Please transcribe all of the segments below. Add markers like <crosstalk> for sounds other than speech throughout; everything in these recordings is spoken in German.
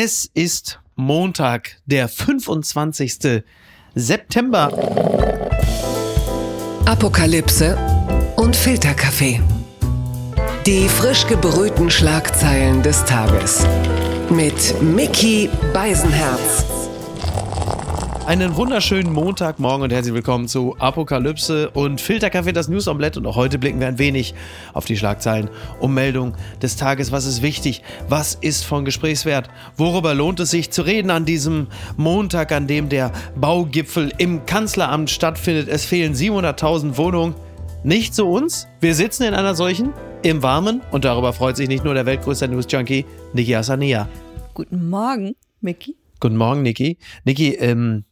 Es ist Montag, der 25. September. Apokalypse und Filterkaffee. Die frisch gebrühten Schlagzeilen des Tages. Mit Mickey Beisenherz. Einen wunderschönen Montagmorgen und herzlich willkommen zu Apokalypse und Filterkaffee, das News Omelette. Und auch heute blicken wir ein wenig auf die Schlagzeilen um Meldung des Tages. Was ist wichtig? Was ist von Gesprächswert? Worüber lohnt es sich zu reden an diesem Montag, an dem der Baugipfel im Kanzleramt stattfindet? Es fehlen 700.000 Wohnungen. Nicht zu uns. Wir sitzen in einer solchen im Warmen und darüber freut sich nicht nur der weltgrößte News Junkie Niki Asania. Guten Morgen, Mickey. Guten Morgen, Niki. Niki, ähm,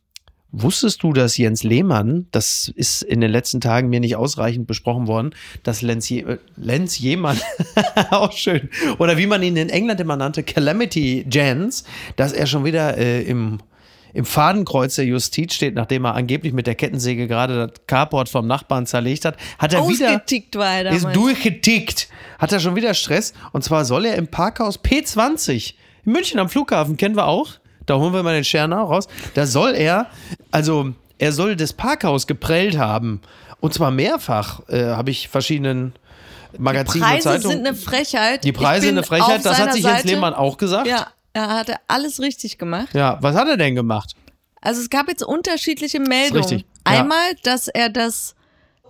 Wusstest du, dass Jens Lehmann, das ist in den letzten Tagen mir nicht ausreichend besprochen worden, dass Lenz, Je äh, Lenz Jehmann, <laughs> auch schön, oder wie man ihn in England immer nannte, Calamity Jens, dass er schon wieder äh, im, im Fadenkreuz der Justiz steht, nachdem er angeblich mit der Kettensäge gerade das Carport vom Nachbarn zerlegt hat, hat er wieder war er damals. ist durchgetickt, hat er schon wieder Stress und zwar soll er im Parkhaus P20 in München am Flughafen kennen wir auch da holen wir mal den Scherner raus. Da soll er, also er soll das Parkhaus geprellt haben. Und zwar mehrfach, äh, habe ich verschiedenen Magazinen Die und Preise Zeitungen. sind eine Frechheit. die Preise sind eine Frechheit, das hat sich Jens Seite. Lehmann auch gesagt. Ja, er hatte alles richtig gemacht. ja, was hat er denn gemacht? Also es gab jetzt unterschiedliche Meldungen. richtig, ja. Einmal, dass er das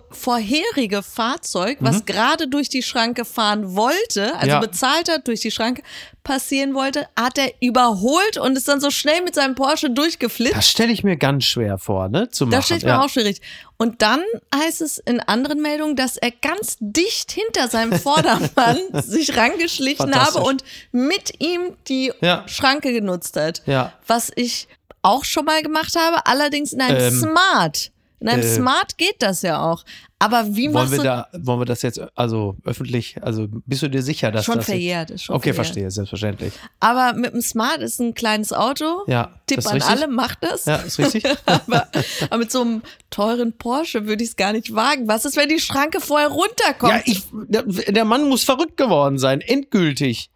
vorherige Fahrzeug, was gerade durch die Schranke fahren wollte, also Mhm. Ja. bezahlt hat, durch die Schranke passieren wollte, hat er überholt und ist dann so schnell mit seinem Porsche durchgeflitzt. Das stelle ich mir ganz schwer vor, ne? Zu machen. Das steht mir ja. auch schwierig. Und dann heißt es in anderen Meldungen, dass er ganz dicht hinter seinem <laughs> Vordermann sich rangeschlichen habe und mit ihm die Ja. Schranke genutzt hat. Ja. Was ich auch schon mal gemacht habe, allerdings in einem Ähm, Smart. In einem äh, Smart geht das ja auch. Aber wie Wollen machst wir, du da, wollen wir das jetzt, also öffentlich, also bist du dir sicher, dass schon das. verjährt? Ist schon okay, verjährt. verstehe, selbstverständlich. Aber mit dem Smart ist ein kleines Auto. Ja, Tipp an richtig. alle, macht das. Ja, ist richtig. <laughs> aber, aber mit so einem teuren Porsche würde ich es gar nicht wagen. Was ist, wenn die Schranke vorher runterkommt? Ja, ich, der, der Mann muss verrückt geworden sein, endgültig.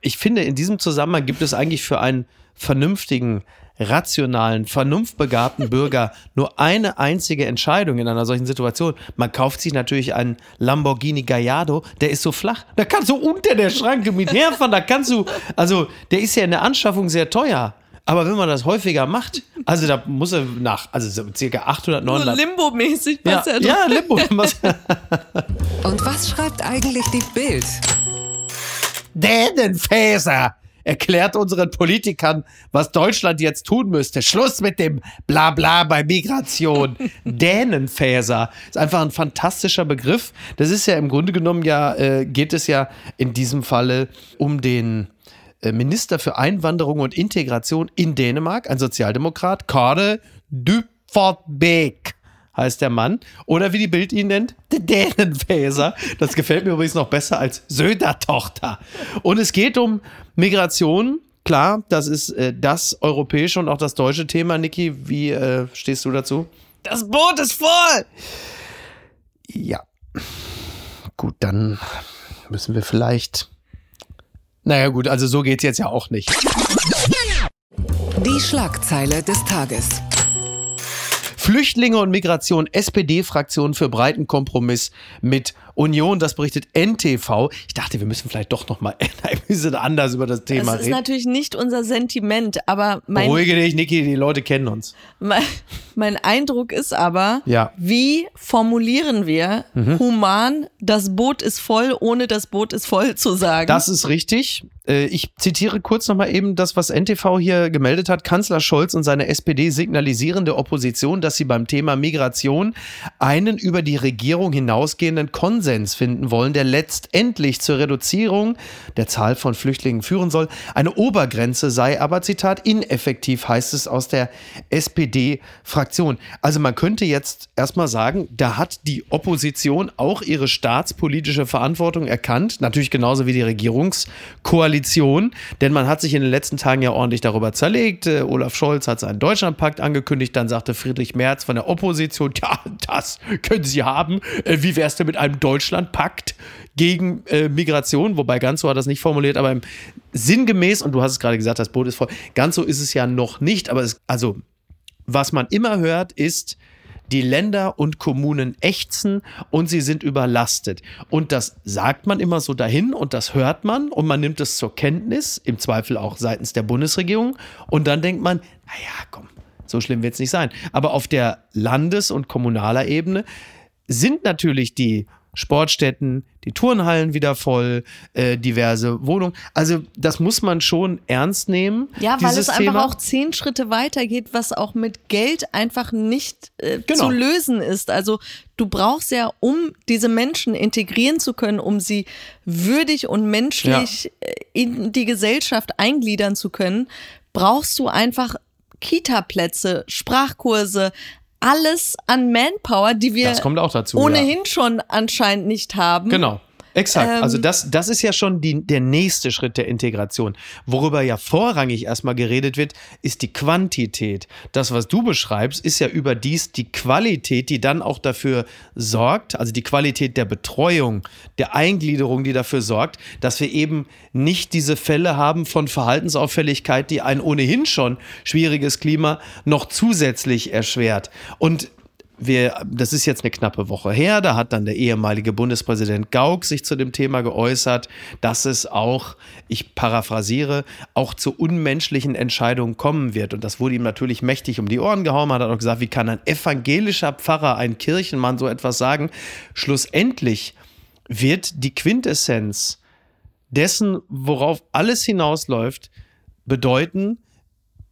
Ich finde, in diesem Zusammenhang gibt es eigentlich für einen vernünftigen, rationalen, vernunftbegabten <laughs> Bürger nur eine einzige Entscheidung in einer solchen Situation. Man kauft sich natürlich einen Lamborghini Gallardo, der ist so flach. Da kannst du unter der Schranke mit herfahren, da kannst du, also der ist ja in der Anschaffung sehr teuer. Aber wenn man das häufiger macht, also da muss er nach, also so circa 800, so 900. Limbo-mäßig. Ja, ja, Limbo. <laughs> Und was schreibt eigentlich die Bild? Dänenfäser erklärt unseren Politikern, was Deutschland jetzt tun müsste. Schluss mit dem Blabla bei Migration. <laughs> Dänenfäser ist einfach ein fantastischer Begriff. Das ist ja im Grunde genommen ja, äh, geht es ja in diesem Falle um den äh, Minister für Einwanderung und Integration in Dänemark, ein Sozialdemokrat, Kåre Dybfordbeck heißt der Mann. Oder wie die Bild ihn nennt, der Dänenfäser. Das gefällt mir übrigens noch besser als Söder-Tochter. Und es geht um Migration. Klar, das ist äh, das europäische und auch das deutsche Thema. Niki, wie äh, stehst du dazu? Das Boot ist voll! Ja. Gut, dann müssen wir vielleicht. Naja, gut, also so geht's jetzt ja auch nicht. Die Schlagzeile des Tages. Flüchtlinge und Migration, SPD-Fraktion für breiten Kompromiss mit Union, das berichtet NTV. Ich dachte, wir müssen vielleicht doch noch mal <laughs> ein bisschen anders über das Thema Das ist reden. natürlich nicht unser Sentiment, aber mein, Beruhige dich, Niki, die Leute kennen uns. mein, mein Eindruck ist aber, Ja. Mhm. wie formulieren wir human, das Boot ist voll, ohne das Boot ist voll zu sagen? Das ist richtig. Äh, Ich zitiere kurz nochmal eben das, was NTV hier gemeldet hat. Kanzler Scholz und seine SPD signalisieren der Opposition, dass sie beim Thema Migration einen über die Regierung hinausgehenden Konsens finden wollen, der letztendlich zur Reduzierung der Zahl von Flüchtlingen führen soll. Eine Obergrenze sei aber, Zitat, ineffektiv, heißt es aus der SPD-Fraktion. Also man könnte jetzt erstmal sagen, da hat die Opposition auch ihre staatspolitische Verantwortung erkannt, natürlich genauso wie die Regierungskoalition, denn man hat sich in den letzten Tagen ja ordentlich darüber zerlegt. Äh, Olaf Scholz hat seinen Deutschlandpakt angekündigt, dann sagte Friedrich Merz, Merz von der Opposition, <laughs> ja, das können Sie haben. Äh, wie wäre es denn mit einem Deutschlandpakt gegen äh, Migration? Wobei ganz so hat das nicht formuliert, aber sinngemäß, und du hast es gerade gesagt, das Boot ist voll, ganz so ist es ja noch nicht, aber es, also, was man immer hört, ist, die Länder und Kommunen ächzen und sie sind überlastet. Und das sagt man immer so dahin und das hört man und man nimmt es zur Kenntnis, im Zweifel auch seitens der Bundesregierung. Und dann denkt man, naja, komm, so schlimm wird es nicht sein. Aber auf der Landes- und kommunaler Ebene sind natürlich die Sportstätten, die Turnhallen wieder voll, äh, diverse Wohnungen. Also das muss man schon ernst nehmen. Ja, weil es Thema. einfach auch zehn Schritte weitergeht, was auch mit Geld einfach nicht äh, genau. zu lösen ist. Also du brauchst ja, um diese Menschen integrieren zu können, um sie würdig und menschlich ja. Äh, in die Gesellschaft eingliedern zu können, brauchst du einfach Kita-Plätze, Sprachkurse, alles an Manpower, die wir dazu, ohnehin ja. schon anscheinend nicht haben. Genau. Exakt. Ähm, also das, das ist ja schon die, der nächste Schritt der Integration. Worüber ja vorrangig erstmal geredet wird, ist die Quantität. Das, was du beschreibst, ist ja überdies die Qualität, die dann auch dafür sorgt, also die Qualität der Betreuung, der Eingliederung, die dafür sorgt, dass wir eben nicht diese Fälle haben von Verhaltensauffälligkeit, die ein ohnehin schon schwieriges Klima noch zusätzlich erschwert. Und wir, das ist jetzt eine knappe Woche her, da hat dann der ehemalige Bundespräsident Gauck sich zu dem Thema geäußert, dass es auch, ich paraphrasiere, auch zu unmenschlichen Entscheidungen kommen wird. Und das wurde ihm natürlich mächtig um die Ohren gehauen. Hat auch gesagt, wie kann ein evangelischer Pfarrer, ein Kirchenmann so etwas sagen? Schlussendlich wird die Quintessenz dessen, worauf alles hinausläuft, bedeuten,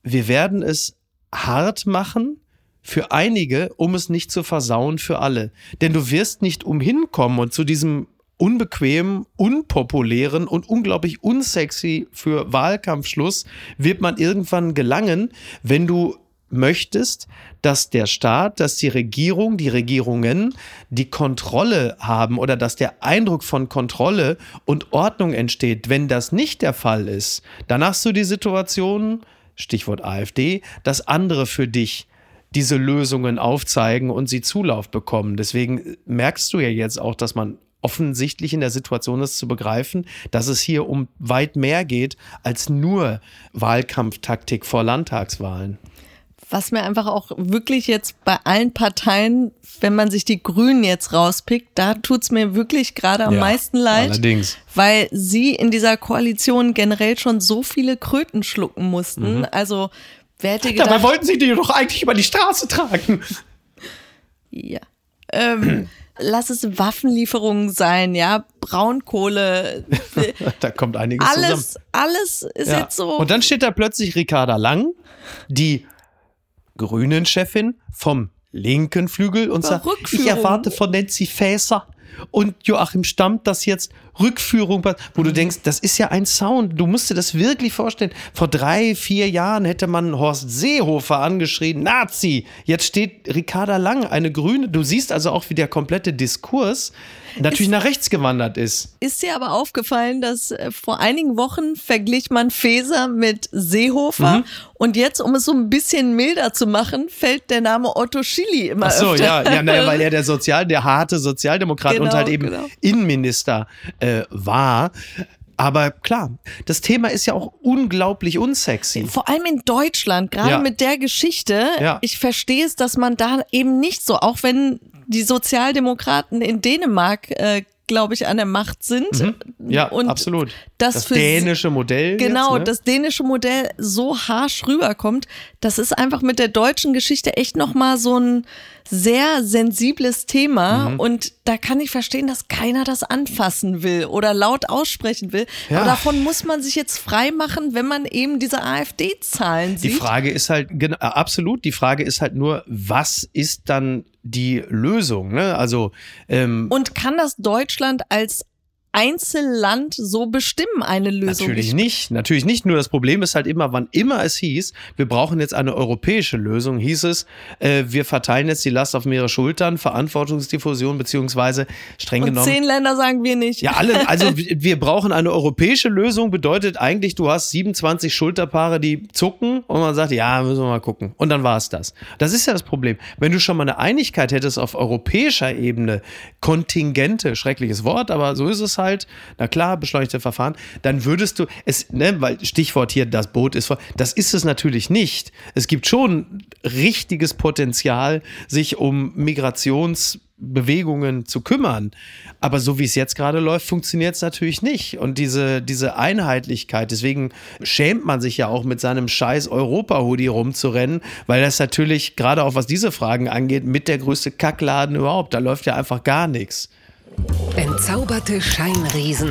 wir werden es hart machen, für einige, um es nicht zu versauen für alle. Denn du wirst nicht umhin kommen und zu diesem unbequemen, unpopulären und unglaublich unsexy für Wahlkampfschluss wird man irgendwann gelangen, wenn du möchtest, dass der Staat, dass die Regierung, die Regierungen die Kontrolle haben oder dass der Eindruck von Kontrolle und Ordnung entsteht. Wenn das nicht der Fall ist, dann hast du die Situation, Stichwort AfD, dass andere für dich diese Lösungen aufzeigen und sie Zulauf bekommen. Deswegen merkst du ja jetzt auch, dass man offensichtlich in der Situation ist zu begreifen, dass es hier um weit mehr geht als nur Wahlkampftaktik vor Landtagswahlen. Was mir einfach auch wirklich jetzt bei allen Parteien, wenn man sich die Grünen jetzt rauspickt, da tut es mir wirklich gerade am ja, meisten leid. Allerdings. Weil sie in dieser Koalition generell schon so viele Kröten schlucken mussten. Mhm. Also Wer hätte gedacht, Dabei wollten sie die doch eigentlich über die Straße tragen. Ja. Ähm, lass es Waffenlieferungen sein, ja, Braunkohle. <laughs> da kommt einiges alles, zusammen. Alles ist ja. jetzt so. Und dann steht da plötzlich Ricarda Lang, die Grünen-Chefin vom linken Flügel und sagt, ich erwarte von Nancy Faeser und Joachim Stammt, dass jetzt Rückführung, wo du denkst, das ist ja ein Sound. Du musst dir das wirklich vorstellen. Vor drei, vier Jahren hätte man Horst Seehofer angeschrien, Nazi. Jetzt steht Ricarda Lang, eine Grüne. Du siehst also auch, wie der komplette Diskurs natürlich ist, nach rechts gewandert ist. Ist dir aber aufgefallen, dass äh, vor einigen Wochen verglich man Feser mit Seehofer mhm. und jetzt, um es so ein bisschen milder zu machen, fällt der Name Otto Schilly immer Ach so, öfter. ja, ja naja, <laughs> weil er der Sozial, der harte Sozialdemokrat genau, und halt eben genau. Innenminister äh, war. Aber klar, das Thema ist ja auch unglaublich unsexy. Vor allem in Deutschland, gerade ja. mit der Geschichte. Ja. Ich verstehe es, dass man da eben nicht so, auch wenn die Sozialdemokraten in Dänemark äh, glaube ich, an der Macht sind. Mhm. Ja, und absolut. Das, das dänische Modell. Genau, jetzt, ne? das dänische Modell so harsch rüberkommt, das ist einfach mit der deutschen Geschichte echt nochmal so ein sehr sensibles Thema. Mhm. Und da kann ich verstehen, dass keiner das anfassen will oder laut aussprechen will. Ja. Aber davon muss man sich jetzt frei machen, wenn man eben diese AfD-Zahlen sieht. Die Frage ist halt, genau, absolut, die Frage ist halt nur, was ist dann die Lösung. Ne? Also ähm, und kann das Deutschland als Einzelland so bestimmen, eine Lösung. Natürlich nicht, natürlich nicht. Nur das Problem ist halt immer, wann immer es hieß, wir brauchen jetzt eine europäische Lösung, hieß es, äh, wir verteilen jetzt die Last auf mehrere Schultern, Verantwortungsdiffusion, beziehungsweise streng Und genommen. Zehn Länder sagen wir nicht. Ja, alle, <laughs> also wir brauchen eine europäische Lösung, bedeutet eigentlich, du hast 27 Schulterpaare, die zucken und man sagt, ja, müssen wir mal gucken. Und dann war es das. Das ist ja das Problem. Wenn du schon mal eine Einigkeit hättest auf europäischer Ebene, Kontingente, schreckliches Wort, aber so ist es halt, na klar, beschleunigte Verfahren, dann würdest du es, ne, weil Stichwort hier, das Boot ist voll, das ist es natürlich nicht. Es gibt schon richtiges Potenzial, sich um Migrations Bewegungen zu kümmern. Aber so wie es jetzt gerade läuft, funktioniert es natürlich nicht. Und diese, diese Einheitlichkeit, deswegen schämt man sich ja auch mit seinem scheiß Europa-Hoodie rumzurennen, weil das natürlich, gerade auch was diese Fragen angeht, mit der größte Kackladen überhaupt. Da läuft ja einfach gar nichts. Entzauberte Scheinriesen.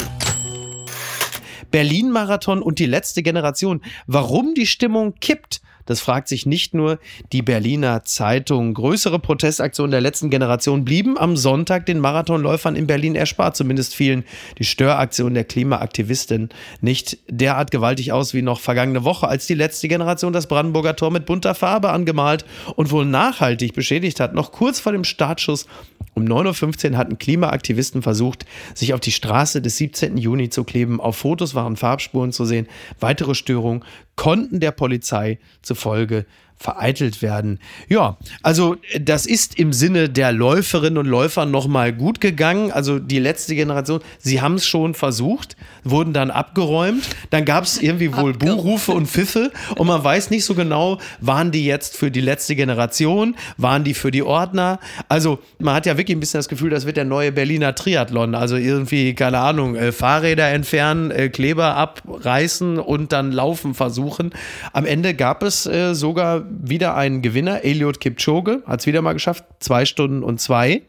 Berlin-Marathon und die letzte Generation. Warum die Stimmung kippt, das fragt sich nicht nur die Berliner Zeitung. Größere Protestaktionen der letzten Generation blieben am Sonntag den Marathonläufern in Berlin erspart. Zumindest fielen die Störaktionen der Klimaaktivistin nicht derart gewaltig aus wie noch vergangene Woche, als die letzte Generation das Brandenburger Tor mit bunter Farbe angemalt und wohl nachhaltig beschädigt hat. Noch kurz vor dem Startschuss um 9.15 Uhr hatten Klimaaktivisten versucht, sich auf die Straße des 17. Juni zu kleben. Auf Fotos waren Farbspuren zu sehen. Weitere Störungen konnten der Polizei zufolge vereitelt werden. Ja, also das ist im Sinne der Läuferinnen und Läufer nochmal gut gegangen. Also die letzte Generation, sie haben es schon versucht, wurden dann abgeräumt. Dann gab es irgendwie wohl Buhrufe und Pfiffe und man weiß nicht so genau, waren die jetzt für die letzte Generation, waren die für die Ordner. Also man hat ja wirklich ein bisschen das Gefühl, das wird der neue Berliner Triathlon. Also irgendwie, keine Ahnung, äh, Fahrräder entfernen, äh, Kleber abreißen und dann laufen versuchen. Am Ende gab es äh, sogar wieder einen Gewinner, Eliot Kipchoge, hat es wieder mal geschafft, zwei Stunden und zwei.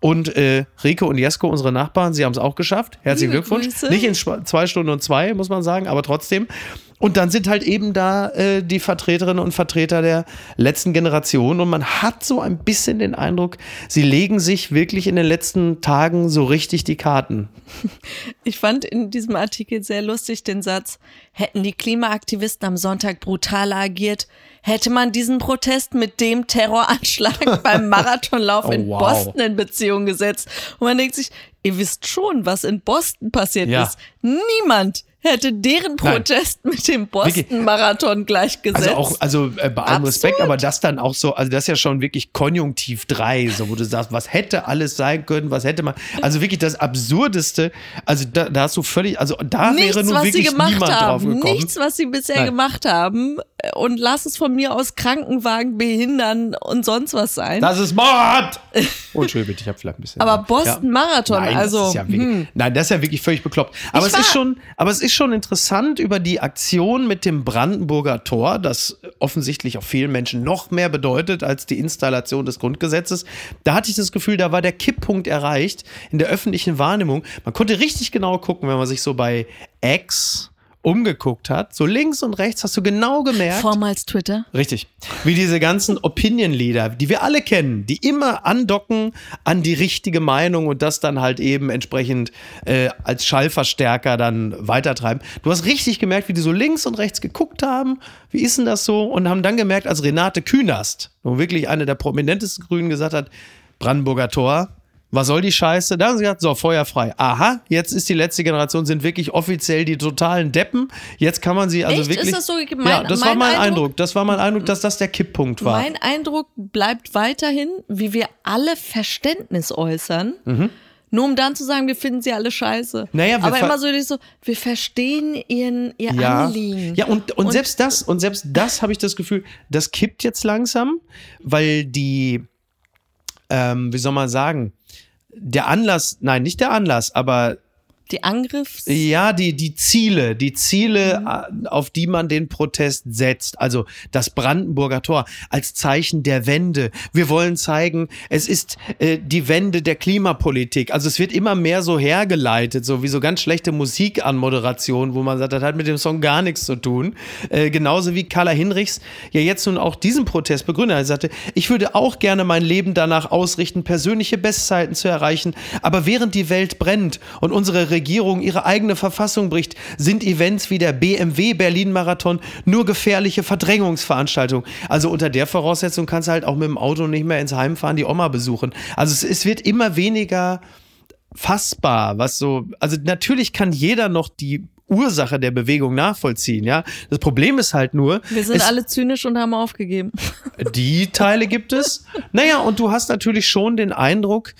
Und äh, Rico und Jesko, unsere Nachbarn, sie haben es auch geschafft. Herzlichen Liebe Glückwunsch. Grüße. Nicht in zwei Stunden und zwei, muss man sagen, aber trotzdem. Und dann sind halt eben da äh, die Vertreterinnen und Vertreter der letzten Generation. Und man hat so ein bisschen den Eindruck, sie legen sich wirklich in den letzten Tagen so richtig die Karten. <laughs> Ich fand in diesem Artikel sehr lustig den Satz, hätten die Klimaaktivisten am Sonntag brutaler agiert, hätte man diesen Protest mit dem Terroranschlag <laughs> beim Marathonlauf Oh, in wow. Boston in Beziehung gesetzt. Und man denkt sich, ihr wisst schon, was in Boston passiert Ja. ist. Niemand hätte deren Nein. Protest mit dem Wirklich. Boston-Marathon gleichgesetzt. Also auch, also äh, bei allem Absurd. Respekt, aber das dann auch so, also das ist ja schon wirklich Konjunktiv 3, so wo du sagst, was hätte alles sein können, was hätte man, also wirklich das Absurdeste, also da, da hast du völlig, also da wäre Nichts, nun was sie wirklich gemacht niemand drauf haben. gekommen. Nichts, was sie bisher Nein. gemacht haben. Und lass es von mir aus Krankenwagen behindern und sonst was sein. Das ist Mord! <laughs> Oh, Entschuldigung, bitte, ich habe vielleicht ein bisschen. Aber Boston Marathon, nein, also, Das ja wirklich, Nein, das ist ja wirklich völlig bekloppt. Aber Ich es ist schon, aber es ist schon interessant über die Aktion mit dem Brandenburger Tor, das offensichtlich auch vielen Menschen noch mehr bedeutet als die Installation des Grundgesetzes. Da hatte ich das Gefühl, da war der Kipppunkt erreicht in der öffentlichen Wahrnehmung. Man konnte richtig genau gucken, wenn man sich so bei X umgeguckt hat. So links und rechts hast du genau gemerkt. Vormals Twitter. Richtig. Wie diese ganzen Opinion-Leader, die wir alle kennen, die immer andocken an die richtige Meinung und das dann halt eben entsprechend äh, als Schallverstärker dann weitertreiben. Du hast richtig gemerkt, wie die so links und rechts geguckt haben. Wie ist denn das so? Und haben dann gemerkt, als Renate Künast, wo wirklich eine der prominentesten Grünen gesagt hat, Brandenburger Tor, was soll die Scheiße? Da haben sie gesagt, so, Feuer frei. Aha, jetzt ist die letzte Generation, sind wirklich offiziell die totalen Deppen. Jetzt kann man sie also Echt? wirklich. Ist das so? Mein- ja, das war mein mein Eindruck. Eindruck- Das war mein Eindruck, dass das der Kipppunkt war. Mein Eindruck bleibt weiterhin, wie wir alle Verständnis äußern. Nur um dann zu sagen, wir finden sie alle scheiße. Mhm. Naja, wir Aber immer so, so, wir verstehen ihren, ihr ja, Anliegen. ja und, und, selbst das, und selbst das habe ich das Gefühl, das kippt jetzt langsam, weil die, ähm, wie soll man sagen, der Anlass, nein, nicht der Anlass, aber Die Angriffs... Ja, die, die Ziele, die Ziele, äh, auf die man den Protest setzt. Also das Brandenburger Tor als Zeichen der Wende. Wir wollen zeigen, es ist äh, die Wende der Klimapolitik. Also es wird immer mehr so hergeleitet, so wie so ganz schlechte Musik an Moderation, wo man sagt, das hat mit dem Song gar nichts zu tun. Äh, genauso wie Carla Hinrichs ja jetzt nun auch diesen Protest begründet. Er sagte, ich würde auch gerne mein Leben danach ausrichten, persönliche Bestzeiten zu erreichen. Aber während die Welt brennt und unsere Regierung ihre eigene Verfassung bricht, sind Events wie der BMW Berlin-Marathon nur gefährliche Verdrängungsveranstaltungen. Also unter der Voraussetzung kannst du halt auch mit dem Auto nicht mehr ins Heim fahren, die Oma besuchen. Also es, es wird immer weniger fassbar, was so, also natürlich kann jeder noch die Ursache der Bewegung nachvollziehen, ja. Das Problem ist halt nur. Wir sind alle zynisch und haben aufgegeben. <laughs> Die Teile gibt es. Naja, und du hast natürlich schon den Eindruck,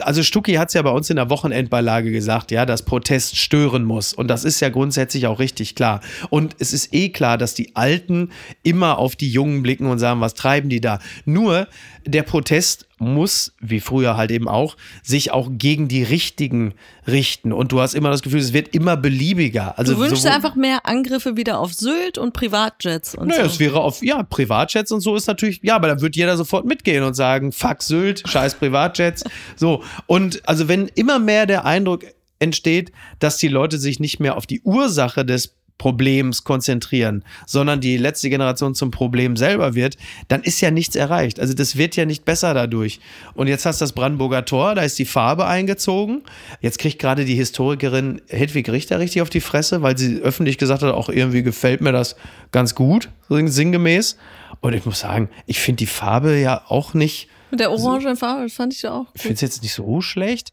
also Stucki hat es ja bei uns in der Wochenendbeilage gesagt, ja, dass Protest stören muss. Und das ist ja grundsätzlich auch richtig klar. Und es ist eh klar, dass die Alten immer auf die Jungen blicken und sagen, was treiben die da? Nur der Protest muss, wie früher halt eben auch, sich auch gegen die Richtigen richten. Und du hast immer das Gefühl, es wird immer beliebiger. Also du wünschst einfach mehr Angriffe wieder auf Sylt und Privatjets und naja, so. es wäre auf, ja, Privatjets und so ist natürlich, ja, aber da wird jeder sofort mitgehen und sagen, fuck Sylt, scheiß Privatjets. <laughs> so. Und also wenn immer mehr der Eindruck entsteht, dass die Leute sich nicht mehr auf die Ursache des Problems konzentrieren, sondern die letzte Generation zum Problem selber wird, dann ist ja nichts erreicht. Also das wird ja nicht besser dadurch. Und jetzt hast du das Brandenburger Tor, da ist die Farbe eingezogen. Jetzt kriegt gerade die Historikerin Hedwig Richter richtig auf die Fresse, weil sie öffentlich gesagt hat, auch irgendwie gefällt mir das ganz gut, sinngemäß. Und ich muss sagen, ich finde die Farbe ja auch nicht mit der orangen Farbe, das fand ich ja auch. Ich finde es jetzt nicht so schlecht,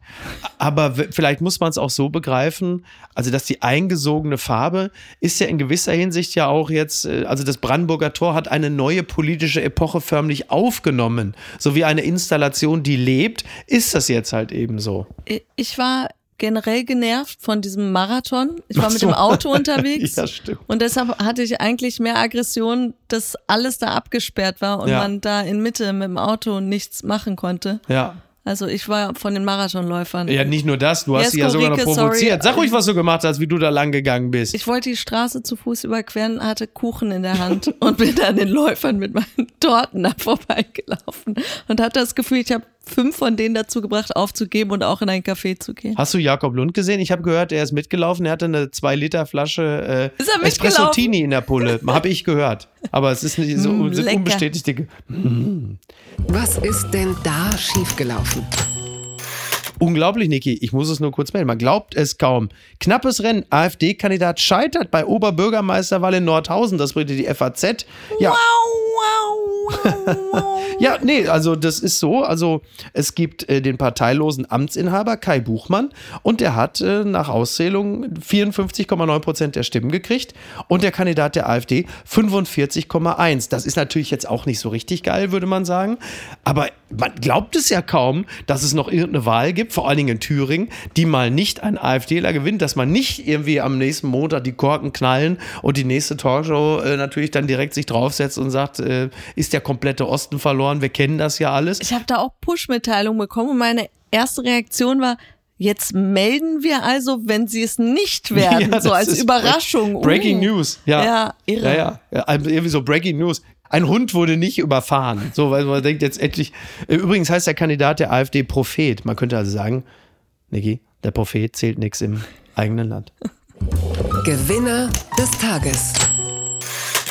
aber vielleicht muss man es auch so begreifen, also dass die eingesogene Farbe ist ja in gewisser Hinsicht ja auch jetzt, äh, also das Brandenburger Tor hat eine neue politische Epoche förmlich aufgenommen, so wie eine Installation, die lebt, ist das jetzt halt eben so. Ich war generell genervt von diesem Marathon. Ich war mit dem Auto <laughs> unterwegs. ja, stimmt. Und deshalb hatte ich eigentlich mehr Aggression, dass alles da abgesperrt war und ja. man da in Mitte mit dem Auto nichts machen konnte. Ja. Also ich war von den Marathonläufern. Ja, nicht nur das, du hast sie ja sogar noch provoziert. Sorry. Sag ruhig, was du gemacht hast, wie du da lang gegangen bist. Ich wollte die Straße zu Fuß überqueren, hatte Kuchen in der Hand <laughs> und bin an den Läufern mit meinen Torten da vorbeigelaufen und hatte das Gefühl, ich habe fünf von denen dazu gebracht, aufzugeben und auch in ein Café zu gehen. Hast du Jakob Lund gesehen? Ich habe gehört, er ist mitgelaufen. Er hatte eine 2 Liter Flasche äh, Espresso Tini in der Pulle. <laughs> habe ich gehört. Aber es ist nicht so mm, sind unbestätigte. Mm. Was ist denn da schiefgelaufen? Unglaublich, Niki. Ich muss es nur kurz melden. Man glaubt es kaum. Knappes Rennen. AfD-Kandidat scheitert bei Oberbürgermeisterwahl in Nordhausen. Das bringt die FAZ. Ja. Wow. <laughs> ja, nee, also das ist so. Also es gibt äh, den parteilosen Amtsinhaber Kai Buchmann und der hat äh, nach Auszählung 54,9 Prozent der Stimmen gekriegt und der Kandidat der AfD 45,1. Das ist natürlich jetzt auch nicht so richtig geil, würde man sagen. Aber man glaubt es ja kaum, dass es noch irgendeine Wahl gibt, vor allen Dingen in Thüringen, die mal nicht ein AfDler gewinnt, dass man nicht irgendwie am nächsten Montag die Korken knallen und die nächste Talkshow äh, natürlich dann direkt sich draufsetzt und sagt, äh, ist der komplette Osten verloren, wir kennen das ja alles. Ich habe da auch Push-Mitteilungen bekommen und meine erste Reaktion war, Jetzt melden wir also, wenn sie es nicht <laughs> werden, ja, so als Überraschung. Breaking uh. News, ja. Ja, irre. Ja, ja. ja, also irgendwie so Breaking News ein Hund wurde nicht überfahren. So, weil man denkt jetzt endlich. Übrigens heißt der Kandidat der AfD Prophet. Man könnte also sagen, Niki, der Prophet zählt nichts im eigenen Land. Gewinner des Tages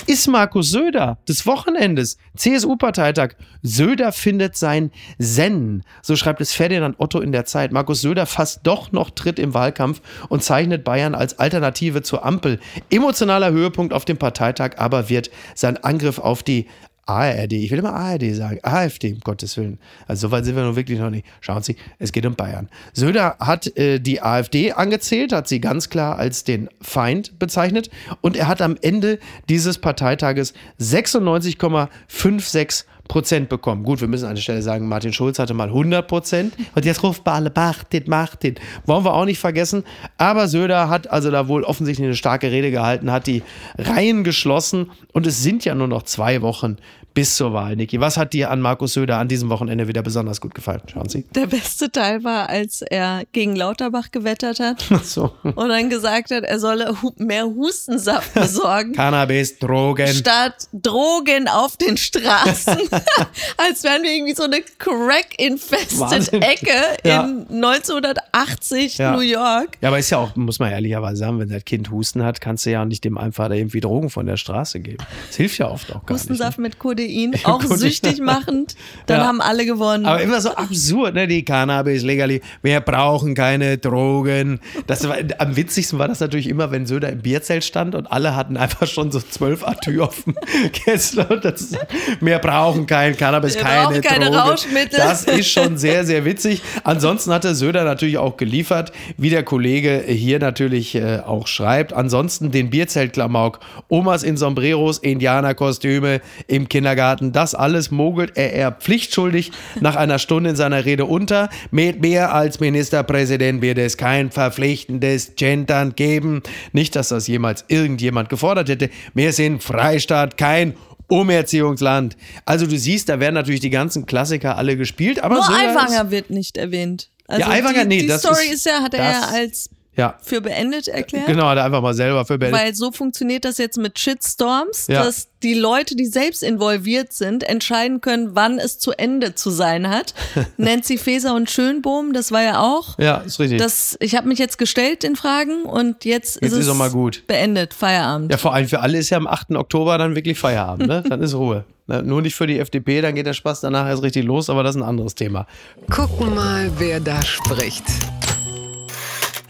ist Markus Söder des Wochenendes, CSU-Parteitag. Söder findet sein Zen. So schreibt es Ferdinand Otto in der Zeit. Markus Söder fasst doch noch Tritt im Wahlkampf und zeichnet Bayern als Alternative zur Ampel. Emotionaler Höhepunkt auf dem Parteitag aber wird sein Angriff auf die ARD, ich will immer ARD sagen, AfD, um Gottes Willen. Also so weit sind wir nun wirklich noch nicht. Schauen Sie, es geht um Bayern. Söder hat äh, die AfD angezählt, hat sie ganz klar als den Feind bezeichnet und er hat am Ende dieses Parteitages 96,56 Prozent bekommen. Gut, wir müssen an der Stelle sagen, Martin Schulz hatte mal 100 Prozent und jetzt ruft Bale, macht den. Wollen wir auch nicht vergessen. Aber Söder hat also da wohl offensichtlich eine starke Rede gehalten, hat die Reihen geschlossen und es sind ja nur noch zwei Wochen bis zur Wahl. Niki, was hat dir an Markus Söder an diesem Wochenende wieder besonders gut gefallen? Schauen Sie. Der beste Teil war, als er gegen Lauterbach gewettert hat Ach so. und dann gesagt hat, er solle mehr Hustensaft <laughs> besorgen. Cannabis, Drogen. Statt Drogen auf den Straßen. <laughs> <laughs> Als wären wir irgendwie so eine Crack-infested Ecke ja. in 1980 ja. New York. Ja, aber ist ja auch, muss man ehrlicherweise sagen, wenn das Kind Husten hat, kannst du ja nicht dem einfach irgendwie Drogen von der Straße geben. Das hilft ja oft auch gar Hustensaft nicht. Hustensaft ne? mit Codein, <laughs> auch Codein. süchtig machend, dann ja. haben alle gewonnen. Aber immer so absurd, ne? Die Cannabis legali. Wir brauchen keine Drogen. Das war, am witzigsten war das natürlich immer, wenn Söder im Bierzelt stand und alle hatten einfach schon so zwölf Atü auf dem <laughs> Kessel. Das, wir brauchen kein Cannabis, wir keine, keine Drogen. Rauschmittel. Das ist schon sehr, sehr witzig. Ansonsten hatte Söder natürlich auch geliefert, wie der Kollege hier natürlich äh, auch schreibt. Ansonsten den Bierzeltklamauk, Omas in Sombreros, Indianerkostüme im Kindergarten, das alles mogelt er eher pflichtschuldig nach einer Stunde in seiner Rede unter. Mit mehr als Ministerpräsident wird es kein verpflichtendes Gendern geben. Nicht, dass das jemals irgendjemand gefordert hätte. Wir sind Freistaat, kein Umerziehungsland. Also du siehst, da werden natürlich die ganzen Klassiker alle gespielt, aber Nur Aiwanger wird nicht erwähnt. Also ja, Aiwanger, die, nee, die Story ist, ist ja, hat er ja als ja. für beendet erklärt. Genau, hat er einfach mal selber für beendet. Weil so funktioniert das jetzt mit Shitstorms, ja. dass die Leute, die selbst involviert sind, entscheiden können, wann es zu Ende zu sein hat. <laughs> Nancy Faeser und Schönbohm, das war ja auch. Ja, ist richtig. Das, ich habe mich jetzt gestellt in Fragen und jetzt, jetzt ist, ist es mal gut. beendet, Feierabend. Ja, vor allem für alle ist ja am 8. Oktober dann wirklich Feierabend, ne? <laughs> Dann ist Ruhe. Ne? Nur nicht für die FDP, dann geht der Spaß danach erst richtig los, aber das ist ein anderes Thema. Gucken mal, wer da spricht.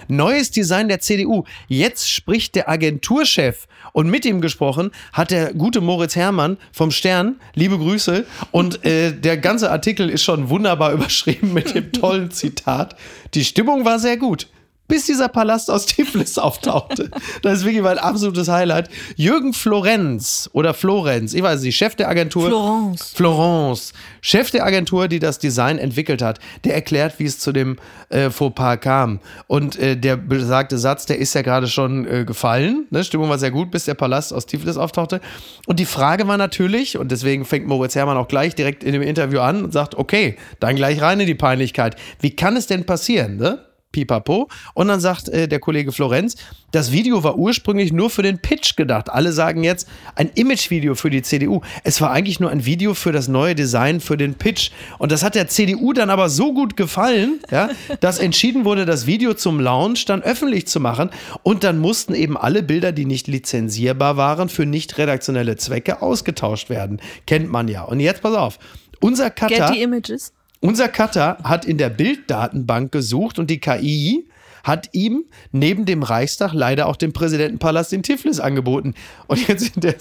Neues Design der CDU. Jetzt spricht der Agenturchef und mit ihm gesprochen hat der gute Moritz Herrmann vom Stern. Liebe Grüße. Und äh, der ganze Artikel ist schon wunderbar <laughs> überschrieben mit dem tollen Zitat. Die Stimmung war sehr gut bis dieser Palast aus <laughs> Tiflis auftauchte. Das ist wirklich mein absolutes Highlight. Jürgen Florenz oder Florenz, ich weiß nicht, Chef der Agentur. Florence. Florence. Chef der Agentur, die das Design entwickelt hat, der erklärt, wie es zu dem äh, Fauxpas kam. Und äh, der besagte Satz, der ist ja gerade schon äh, gefallen. Ne? Stimmung war sehr gut, bis der Palast aus Tiflis auftauchte. Und die Frage war natürlich, und deswegen fängt Moritz Herrmann auch gleich direkt in dem Interview an und sagt, okay, dann gleich rein in die Peinlichkeit. Wie kann es denn passieren? Ne? Pipapo. Und dann sagt äh, der Kollege Florenz, das Video war ursprünglich nur für den Pitch gedacht. Alle sagen jetzt ein Imagevideo für die CDU. Es war eigentlich nur ein Video für das neue Design für den Pitch. Und das hat der CDU dann aber so gut gefallen, ja, dass entschieden wurde, das Video zum Launch dann öffentlich zu machen. Und dann mussten eben alle Bilder, die nicht lizenzierbar waren, für nicht redaktionelle Zwecke ausgetauscht werden. Kennt man ja. Und jetzt pass auf. Unser Cutter. Get the images. Unser Cutter hat in der Bilddatenbank gesucht und die KI hat ihm neben dem Reichstag leider auch den Präsidentenpalast in Tiflis angeboten. Und jetzt der,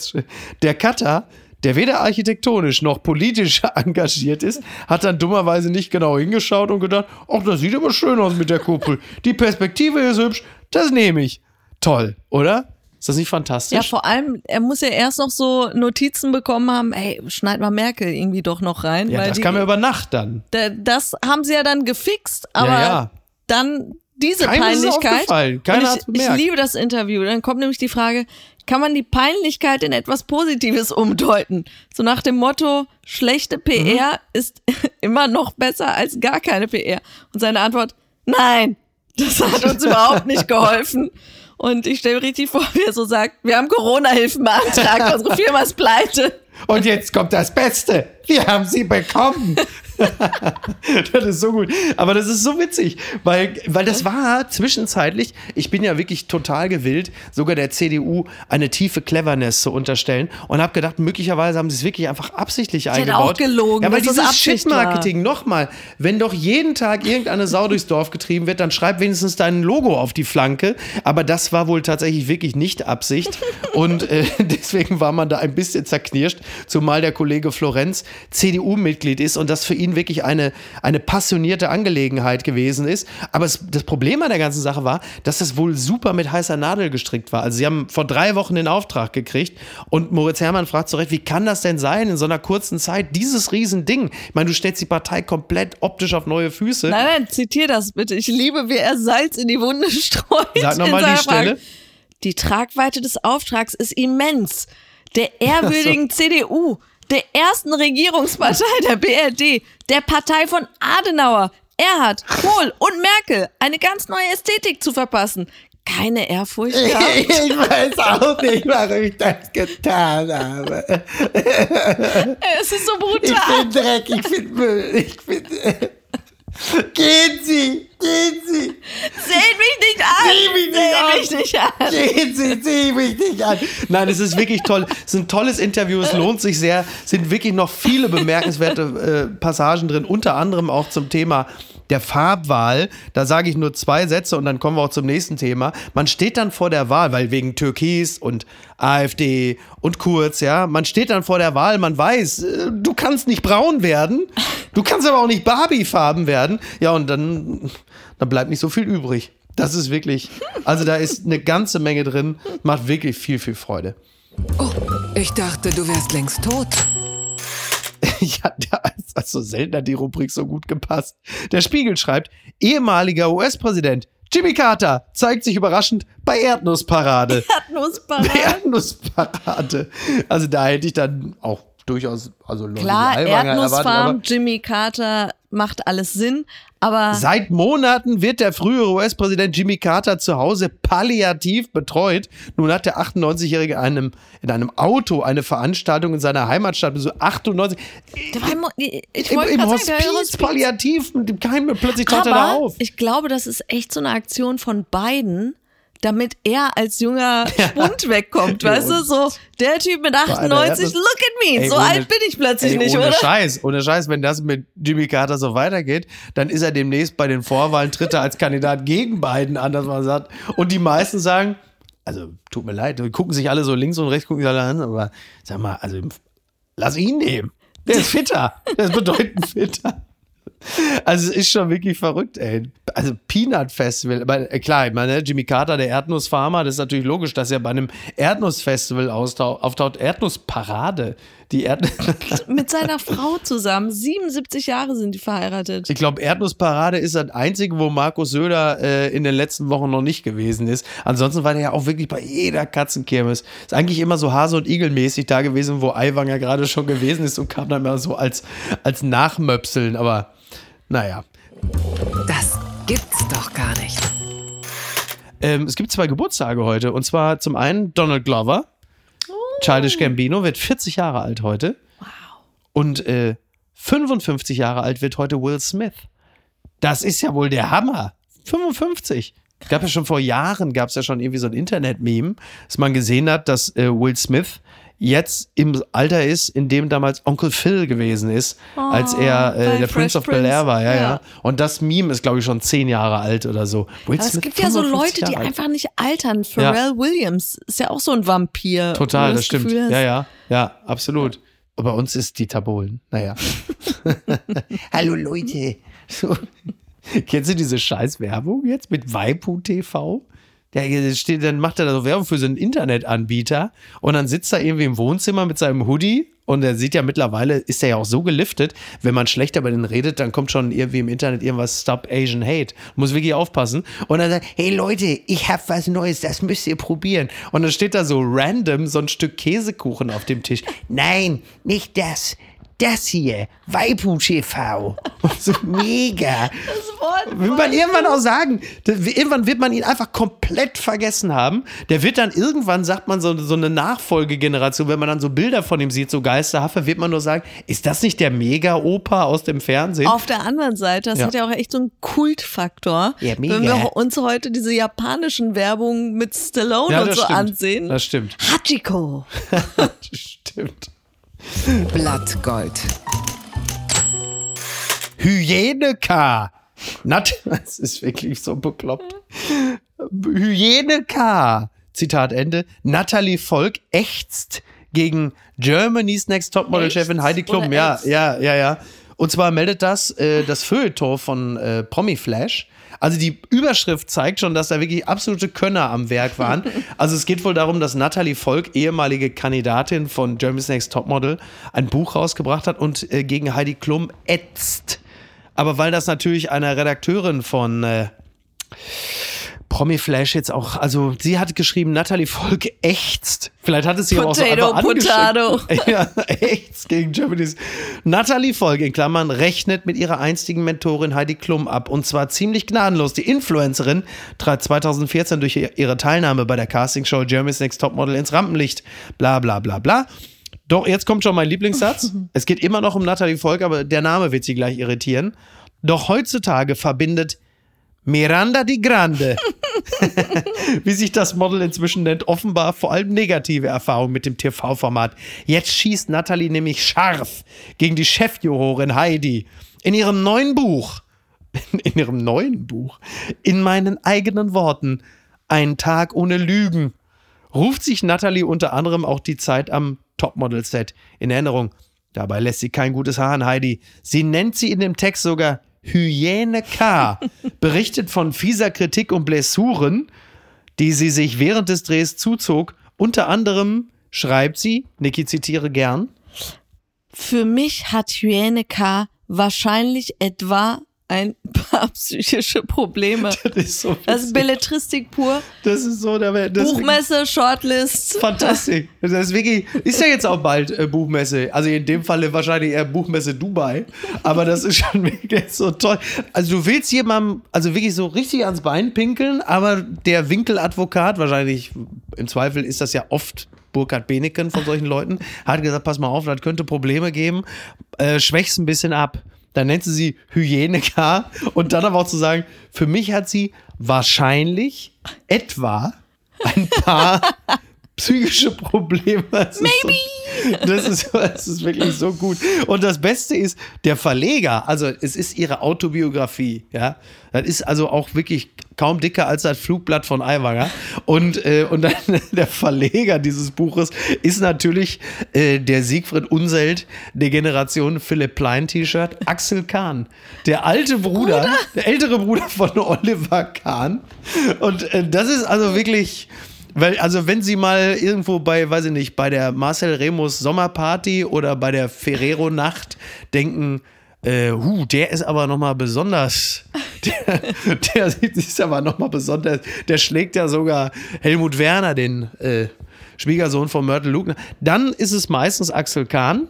der Cutter, der weder architektonisch noch politisch <laughs> engagiert ist, hat dann dummerweise nicht genau hingeschaut und gedacht, ach, das sieht aber schön aus mit der Kuppel. Die Perspektive ist hübsch, das nehme ich. Toll, oder? Ist das nicht fantastisch? Ja, vor allem, er muss ja erst noch so Notizen bekommen haben, hey, schneid mal Merkel irgendwie doch noch rein. Ja, das die, kam ja über Nacht dann. Das haben sie ja dann gefixt, aber ja, ja. dann diese Keinem Peinlichkeit. Keiner ich, ich liebe das Interview. Dann kommt nämlich die Frage, kann man die Peinlichkeit in etwas Positives umdeuten? So nach dem Motto, schlechte PR mhm. ist <laughs> immer noch besser als gar keine PR. Und seine Antwort, nein, das hat uns überhaupt nicht <laughs> geholfen. Und ich stelle mir richtig vor, <laughs> wie er so sagt, wir haben Corona-Hilfen beantragt, <laughs> unsere Firma ist pleite. Und jetzt kommt das Beste. Wir haben sie bekommen. <laughs> das ist so gut. Aber das ist so witzig, weil, weil das war zwischenzeitlich, ich bin ja wirklich total gewillt, sogar der CDU eine tiefe Cleverness zu unterstellen und habe gedacht, möglicherweise haben sie es wirklich einfach absichtlich ich eingebaut. auch gelogen. Ja, weil dieses Shit-Marketing, nochmal, wenn doch jeden Tag irgendeine Sau durchs Dorf getrieben wird, dann schreib wenigstens dein Logo auf die Flanke. Aber das war wohl tatsächlich wirklich nicht Absicht. und äh, <laughs> deswegen war man da ein bisschen zerknirscht, zumal der Kollege Florenz CDU-Mitglied ist und das für ihn wirklich eine, eine passionierte Angelegenheit gewesen ist. Aber es, das Problem an der ganzen Sache war, dass das wohl super mit heißer Nadel gestrickt war. Also sie haben vor drei Wochen den Auftrag gekriegt und Moritz Herrmann fragt zurecht, wie kann das denn sein in so einer kurzen Zeit, dieses Riesending? Ich meine, du stellst die Partei komplett optisch auf neue Füße. Nein, nein, zitier das bitte. Ich liebe, wie er Salz in die Wunde <laughs> streut. Sag nochmal die Stelle. Die Tragweite des Auftrags ist immens. Der <laughs> ehrwürdigen so. CDU der ersten Regierungspartei der BRD, der Partei von Adenauer, Erhard, Kohl und Merkel eine ganz neue Ästhetik zu verpassen. keine Ehrfurcht gehabt? <laughs> Ich weiß auch nicht, warum ich das getan habe. Es ist so Ich brutal. bin Dreck, ich bin Müll, ich bin. Gehen Sie, gehen Sie, Seht mich nicht an! Sieh mich nicht an. Seht mich nicht an! gehen Sie, sieh mich nicht an. Nein, es ist wirklich toll. Es ist ein tolles Interview, es lohnt sich sehr. Es sind wirklich noch viele bemerkenswerte äh, Passagen drin, unter anderem auch zum Thema der Farbwahl. Da sage ich nur zwei Sätze und dann kommen wir auch zum nächsten Thema. Man steht dann vor der Wahl, weil wegen Türkis und AfD und Kurz, ja, man steht dann vor der Wahl, man weiß, äh, du kannst nicht braun werden, du kannst aber auch nicht Barbiefarben werden. Ja, und dann, dann bleibt nicht so viel übrig. Das ist wirklich, also da ist eine ganze Menge drin, macht wirklich viel, viel Freude. Oh, ich dachte, du wärst längst tot. <laughs> Ja, der hat so selten hat die Rubrik so gut gepasst. Der Spiegel schreibt, ehemaliger US-Präsident Jimmy Carter zeigt sich überraschend bei Erdnussparade. <laughs> Erdnussparade. Erdnussparade. Also da hätte ich dann auch durchaus, also Leute Klar, erwartet, Erdnussfarm, Jimmy Carter macht alles Sinn, aber Seit Monaten wird der frühere US-Präsident Jimmy Carter zu Hause palliativ betreut. Nun hat der 98-Jährige einem, in einem Auto eine Veranstaltung in seiner Heimatstadt besucht. 98. der war im, ich Im, im sagen, im Hospiz, palliativ, mit dem Keim, plötzlich taucht er da auf. ich glaube, das ist echt so eine Aktion von beiden, damit er als junger <laughs> Spund wegkommt, weißt du? So, der Typ mit Alter, 98, das- look at me, Ey, so ohne- alt bin ich plötzlich Ey, nicht, ohne oder? Scheiß, ohne Scheiß, wenn das mit Jimmy Carter so weitergeht, dann ist er demnächst bei den Vorwahlen, tritt er als Kandidat gegen Biden an, dass man sagt. Und die meisten sagen, also tut mir leid, gucken sich alle so links und rechts, gucken sich alle an, aber sag mal, also lass ihn nehmen. Der ist fitter. Der ist bedeutend fitter. Also es ist schon wirklich verrückt, ey. Also Peanut Festival, aber, äh, klar, ich meine, Jimmy Carter, der Erdnussfarmer, das ist natürlich logisch, dass er bei einem Erdnussfestival austau- auftaucht. Erdnussparade. Die Erd <laughs> Mit seiner Frau zusammen, 77 Jahre sind die verheiratet. ich glaube, Erdnussparade ist das Einzige, wo Markus Söder äh, in den letzten Wochen noch nicht gewesen ist. Ansonsten war der ja auch wirklich bei jeder Katzenkirmes. Ist eigentlich immer so Hase- und Igelmäßig da gewesen, wo Aiwanger gerade schon gewesen ist und kam dann immer so als, als Nachmöpseln. Aber naja. Das gibt's doch gar nicht. Ähm, es gibt zwei Geburtstage heute. Und zwar zum einen Donald Glover. Childish Gambino wird 40 Jahre alt heute. Wow. Und äh, 55 Jahre alt wird heute Will Smith. Das ist ja wohl der Hammer. 55. Gab ja schon vor Jahren, gab es ja schon irgendwie so ein Internet-Meme, dass man gesehen hat, dass äh, Will Smith jetzt im Alter ist, in dem damals Onkel Phil gewesen ist, als er bei äh, der Prince of Bel Air war. Ja, ja, Ja. Und das Meme ist, glaube ich, schon zehn Jahre alt oder so. Will Aber es gibt ja so 55 Leute, die alt. einfach nicht altern. Pharrell Williams ist ja auch so ein Vampir. Total, du das stimmt. Hast, Ja, ja, ja, absolut. Aber bei uns ist Dieter Bohlen. Naja. <laughs> Hallo Leute. So. Kennst du diese Scheiß-Werbung jetzt mit Waipu TV? Der steht, dann macht er da so Werbung für so einen Internetanbieter und dann sitzt er irgendwie im Wohnzimmer mit seinem Hoodie und er sieht ja mittlerweile, ist er ja auch so geliftet, wenn man schlecht über den redet, dann kommt schon irgendwie im Internet irgendwas Stop Asian Hate. Muss wirklich aufpassen. Und dann sagt, hey Leute, ich hab was Neues, das müsst ihr probieren. Und dann steht da so random so ein Stück Käsekuchen auf dem Tisch. Nein, nicht das. Das hier, Waipu TV. <laughs> So mega. Wort Will man irgendwann auch sagen, das- irgendwann wird man ihn einfach komplett vergessen haben. Der wird dann irgendwann, sagt man, so, so eine Nachfolgegeneration, wenn man dann so Bilder von ihm sieht, so geisterhaft, wird man nur sagen, ist das nicht der Mega-Opa aus dem Fernsehen? Auf der anderen Seite, das Ja. hat ja auch echt so einen Kultfaktor. Ja, mega. Wenn wir uns heute diese japanischen Werbungen mit Stallone Ja, und das so stimmt. ansehen. Das stimmt. Hachiko. <laughs> stimmt. Blattgold. Hygiene-K. Nat <laughs> das ist wirklich so bekloppt. Hygiene-K. Zitat Ende. Natalie Volk ächzt gegen Germany's Next Topmodel-Chefin Heidi Klum. Ja, ja, ja, ja. Und zwar meldet das äh, das Feuilleton von äh, Promi Flash. Also die Überschrift zeigt schon, dass da wirklich absolute Könner am Werk waren. <laughs> Also es geht wohl darum, dass Natalie Volk, ehemalige Kandidatin von Germany's Next Topmodel, ein Buch rausgebracht hat und äh, gegen Heidi Klum ätzt. Aber weil das natürlich einer Redakteurin von äh, Promi-Flash jetzt auch, also sie hat geschrieben, Natalie Volk ächzt. Vielleicht hat es sie Potato, aber auch so Potato. <laughs> Ja, ächzt gegen Germany's. Natalie Volk in Klammern rechnet mit ihrer einstigen Mentorin Heidi Klum ab und zwar ziemlich gnadenlos. Die Influencerin trat 2014 durch ihre Teilnahme bei der Castingshow Germany's Next Topmodel ins Rampenlicht. Bla bla bla bla. Doch, jetzt kommt schon mein Lieblingssatz. <laughs> es geht immer noch um Natalie Volk, aber der Name wird sie gleich irritieren. Doch heutzutage verbindet Miranda di Grande, <laughs> <laughs> wie sich das Model inzwischen nennt, offenbar vor allem negative Erfahrungen mit dem TV-Format. Jetzt schießt Natalie nämlich scharf gegen die Chefjurorin Heidi. In ihrem neuen Buch, in ihrem neuen Buch, in meinen eigenen Worten, Ein Tag ohne Lügen, ruft sich Natalie unter anderem auch die Zeit am Topmodel-Set in Erinnerung. Dabei lässt sie kein gutes Haar an Heidi. Sie nennt sie in dem Text sogar Hyäne K. berichtet von fieser Kritik und Blessuren, die sie sich während des Drehs zuzog. Unter anderem schreibt sie, Niki zitiere gern, Für mich hat Hyäne K. wahrscheinlich etwa ein <laughs> paar psychische Probleme. <laughs> Das ist so Das ist Belletristik pur. Das ist so, der das Buchmesse, Shortlist. Fantastisch. <laughs> Das ist wirklich, ist ja jetzt auch bald äh, Buchmesse. Also in dem Falle wahrscheinlich eher Buchmesse Dubai. Aber das ist schon wirklich so toll. Also du willst jemandem, also wirklich so richtig ans Bein pinkeln, aber der Winkeladvokat, wahrscheinlich im Zweifel ist das ja oft Burkhard Beneken von solchen Leuten, hat gesagt, pass mal auf, das könnte Probleme geben, äh, schwäch's ein bisschen ab. Dann nennt sie sie Hygieneka und dann aber auch zu sagen, für mich hat sie wahrscheinlich etwa ein paar <laughs> psychische Probleme. Das Maybe. Ist so, das, ist, das ist wirklich so gut. Und das Beste ist, der Verleger, also es ist ihre Autobiografie, ja. Das ist also auch wirklich kaum dicker als das Flugblatt von Aiwanger. Und, äh, und dann <laughs> der Verleger dieses Buches ist natürlich äh, der Siegfried Unselt der Generation Philipp Plein T-Shirt, Axel Kahn. Der alte Bruder, Bruder, der ältere Bruder von <laughs> Oliver Kahn. Und äh, das ist also wirklich. Weil, also, wenn Sie mal irgendwo bei, weiß ich nicht, bei der Marcel Remus Sommerparty oder bei der Ferrero-Nacht denken, äh, huh, der ist aber nochmal besonders, <laughs> der, der ist aber nochmal besonders, der schlägt ja sogar Helmut Werner, den äh, Schwiegersohn von Mörtel Lugner. Dann ist es meistens Axel Kahn.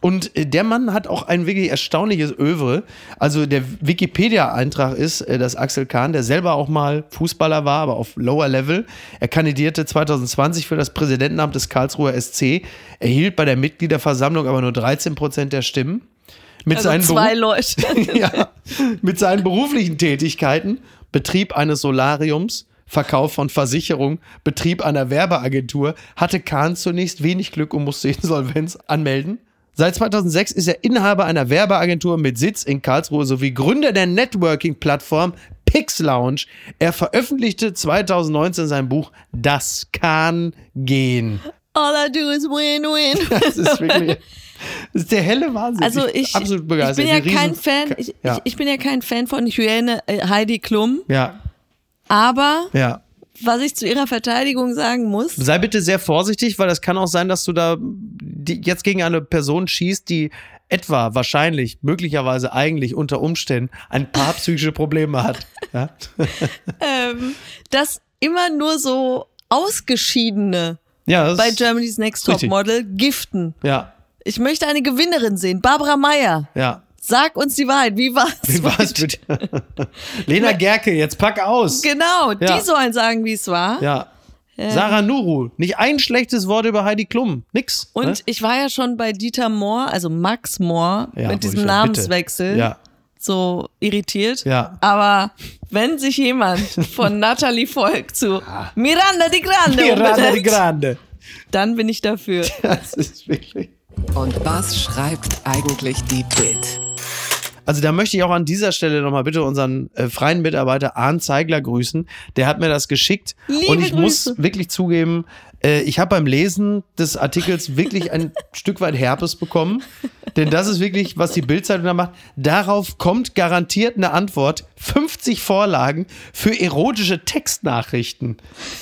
Und äh, der Mann hat auch ein wirklich erstaunliches Övre. Also der Wikipedia-Eintrag ist, äh, dass Axel Kahn, der selber auch mal Fußballer war, aber auf Lower Level, er kandidierte 2020 für das Präsidentenamt des Karlsruher SC, erhielt bei der Mitgliederversammlung aber nur 13 Prozent der Stimmen. Mit also seinen zwei Leute. <laughs> ja, mit seinen beruflichen Tätigkeiten, Betrieb eines Solariums, Verkauf von Versicherung, Betrieb einer Werbeagentur, hatte Kahn zunächst wenig Glück und musste Insolvenz anmelden. Seit 2006 ist er Inhaber einer Werbeagentur mit Sitz in Karlsruhe sowie Gründer der Networking-Plattform Pix Lounge. Er veröffentlichte 2019 sein Buch Das kann gehen. All I do is win, win. <laughs> Das ist wirklich das ist der helle Wahnsinn. Also ich, absolut begeistert. ich bin ja kein Fan, ich, ja. Ich, ich, bin ja kein Fan von Hyäne äh, Heidi Klum. Ja. Aber ja. was ich zu ihrer Verteidigung sagen muss. Sei bitte sehr vorsichtig, weil das kann auch sein, dass du da jetzt gegen eine Person schießt, die etwa, wahrscheinlich, möglicherweise eigentlich unter Umständen ein paar <laughs> psychische Probleme hat. Ja? ähm, dass immer nur so Ausgeschiedene ja, bei Germany's Next Top Model giften. Ja. Ich möchte eine Gewinnerin sehen, Barbara Meyer. Ja. Sag uns die Wahrheit. Wie war's? Wie war's mit <laughs> <laughs> Lena Gerke, jetzt pack aus. Genau, ja. die sollen sagen, wie es war. Ja. Ähm. Sarah Nuru, nicht ein schlechtes Wort über Heidi Klum, nix. Und ne? ich war ja schon bei Dieter Mohr, also Max Mohr, ja, mit diesem Namenswechsel. Ja. So irritiert. Ja. Aber wenn sich jemand von <laughs> Natalie Volk zu Miranda di Grande Miranda di Grande. dann bin ich dafür. <laughs> Das ist wirklich. Und was schreibt eigentlich die Bild? Also da möchte ich auch an dieser Stelle nochmal bitte unseren äh, freien Mitarbeiter Arndt Zeigler grüßen. Der hat mir das geschickt. Liebe und ich Grüße. muss wirklich zugeben, äh, ich habe beim Lesen des Artikels wirklich ein <laughs> Stück weit Herpes bekommen. Denn das ist wirklich, was die Bildzeitung da macht. Darauf kommt garantiert eine Antwort. 50 Vorlagen für erotische Textnachrichten.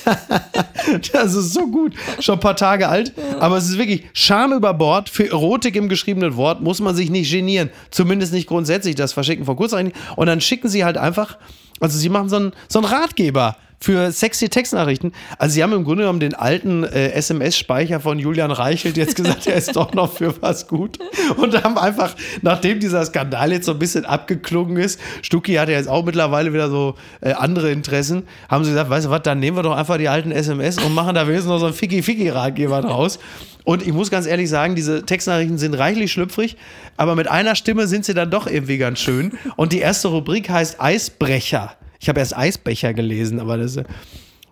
<laughs> das ist so gut. Schon ein paar Tage alt. Aber es ist wirklich Scham über Bord. Für Erotik im geschriebenen Wort muss man sich nicht genieren. Zumindest nicht grundsätzlich das Verschicken von Kurzreichen. Und dann schicken sie halt einfach, also sie machen so einen, so einen Ratgeber für sexy Textnachrichten. Also sie haben im Grunde genommen den alten äh, SMS-Speicher von Julian Reichelt jetzt gesagt, er ist doch noch für was gut. Und haben einfach, nachdem dieser Skandal jetzt so ein bisschen abgeklungen ist, Stucki hat ja jetzt auch mittlerweile wieder so äh, andere Interessen, haben sie gesagt, weißt du was, dann nehmen wir doch einfach die alten SMS und machen da wenigstens noch so einen Ficky-Ficky-Ratgeber draus. Und ich muss ganz ehrlich sagen, diese Textnachrichten sind reichlich schlüpfrig, aber mit einer Stimme sind sie dann doch irgendwie ganz schön. Und die erste Rubrik heißt Eisbrecher. Ich habe erst Eisbecher gelesen, aber das ist.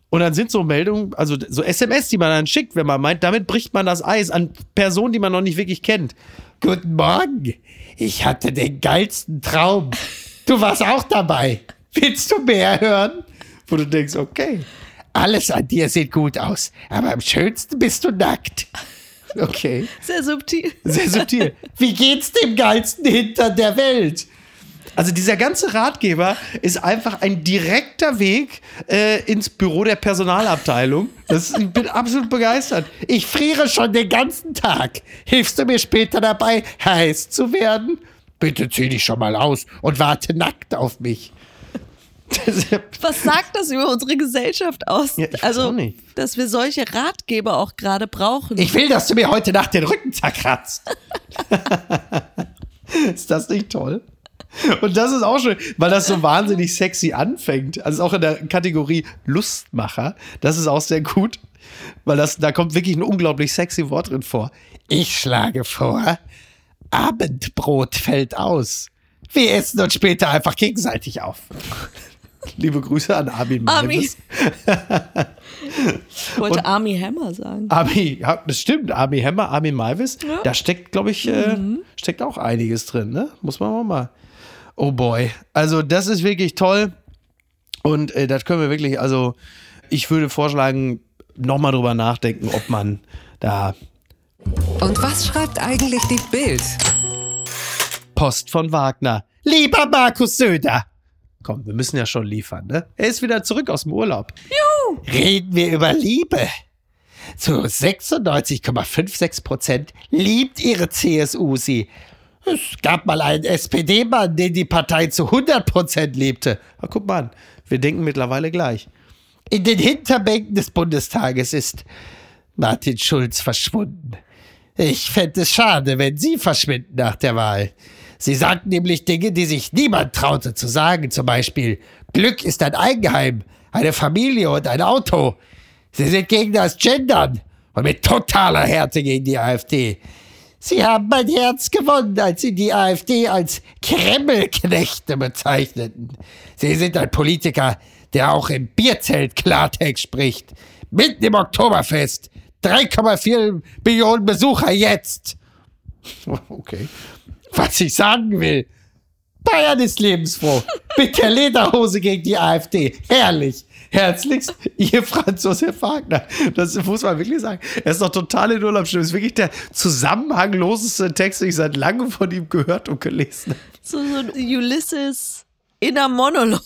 Und dann sind so Meldungen, also so SMS, die man dann schickt, wenn man meint, damit bricht man das Eis an Personen, die man noch nicht wirklich kennt. Guten Morgen, ich hatte den geilsten Traum. Du warst auch dabei. Willst du mehr hören? Wo du denkst, okay, alles an dir sieht gut aus, aber am schönsten bist du nackt. Okay. Sehr subtil. Sehr subtil. Wie geht's dem geilsten Hintern der Welt? Also dieser ganze Ratgeber ist einfach ein direkter Weg äh, ins Büro der Personalabteilung. Das, ich bin absolut begeistert. Ich friere schon den ganzen Tag. Hilfst du mir später dabei, heiß zu werden? Bitte zieh dich schon mal aus und warte nackt auf mich. <laughs> Was sagt das über unsere Gesellschaft aus? Ja, also, dass wir solche Ratgeber auch gerade brauchen. Ich will, dass du mir heute Nacht den Rücken zerkratzt. <laughs> ist das nicht toll? Und das ist auch schön, weil das so wahnsinnig sexy anfängt. Also auch in der Kategorie Lustmacher. Das ist auch sehr gut, weil das, da kommt wirklich ein unglaublich sexy Wort drin vor. Ich schlage vor, Abendbrot fällt aus. Wir essen uns später einfach gegenseitig auf. Liebe Grüße an Armin Armin. ich <laughs> wollte Army Hammer sagen. Army, ja, das stimmt. Army Hammer, Armin Malvis. Ja. Da steckt, glaube ich, äh, mhm. steckt auch einiges drin, ne? Muss man mal. Oh boy. Also, das ist wirklich toll. Und äh, das können wir wirklich, also, ich würde vorschlagen, nochmal drüber nachdenken, ob man da. Und was schreibt eigentlich die Bild? Post von Wagner. Lieber Markus Söder. Komm, wir müssen ja schon liefern, ne? Er ist wieder zurück aus dem Urlaub. Juhu. Reden wir über Liebe. Zu 96,56 Prozent liebt ihre CSU sie. Es gab mal einen SPD-Mann, den die Partei zu 100 Prozent liebte. Aber guck mal an, wir denken mittlerweile gleich. In den Hinterbänken des Bundestages ist Martin Schulz verschwunden. Ich fände es schade, wenn Sie verschwinden nach der Wahl. Sie sagten nämlich Dinge, die sich niemand traute zu sagen. Zum Beispiel, Glück ist ein Eigenheim, eine Familie und ein Auto. Sie sind gegen das Gendern und mit totaler Härte gegen die AfD. Sie haben mein Herz gewonnen, als Sie die AfD als Kremlknechte bezeichneten. Sie sind ein Politiker, der auch im Bierzelt Klartext spricht. Mitten im Oktoberfest. 3,4 Millionen Besucher jetzt. <laughs> Okay was ich sagen will. Bayern ist lebensfroh. Mit der Lederhose gegen die AfD. Herrlich. Herzlichst, ihr Franz Josef Wagner. Das muss man wirklich sagen. Er ist doch total in Urlaubsstimmung. Das ist wirklich der zusammenhangloseste Text, den ich seit langem von ihm gehört und gelesen habe. So, so ein Ulysses inner Monolog.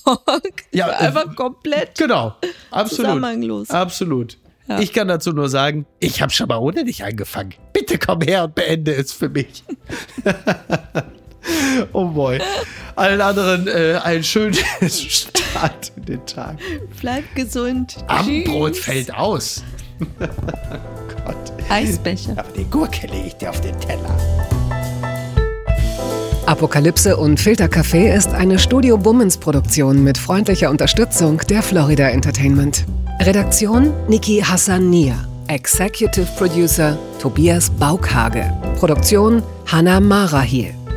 Ja, <laughs> einfach komplett. Genau. Absolut. Zusammenhanglos. Absolut. Ja. Ich kann dazu nur sagen, ich habe schon mal ohne dich angefangen. Bitte komm her und beende es für mich. <laughs> oh boy. Allen anderen äh, einen schönen Start in den Tag. Bleib gesund. Abendbrot fällt aus. Gott. <laughs> Eisbecher. Aber die Gurke lege ich dir auf den Teller. Apokalypse und Filtercafé ist eine Studio Bummens Produktion mit freundlicher Unterstützung der Florida Entertainment. Redaktion Niki Hassania. Executive Producer Tobias Baukhage. Produktion Hanna Marahiel.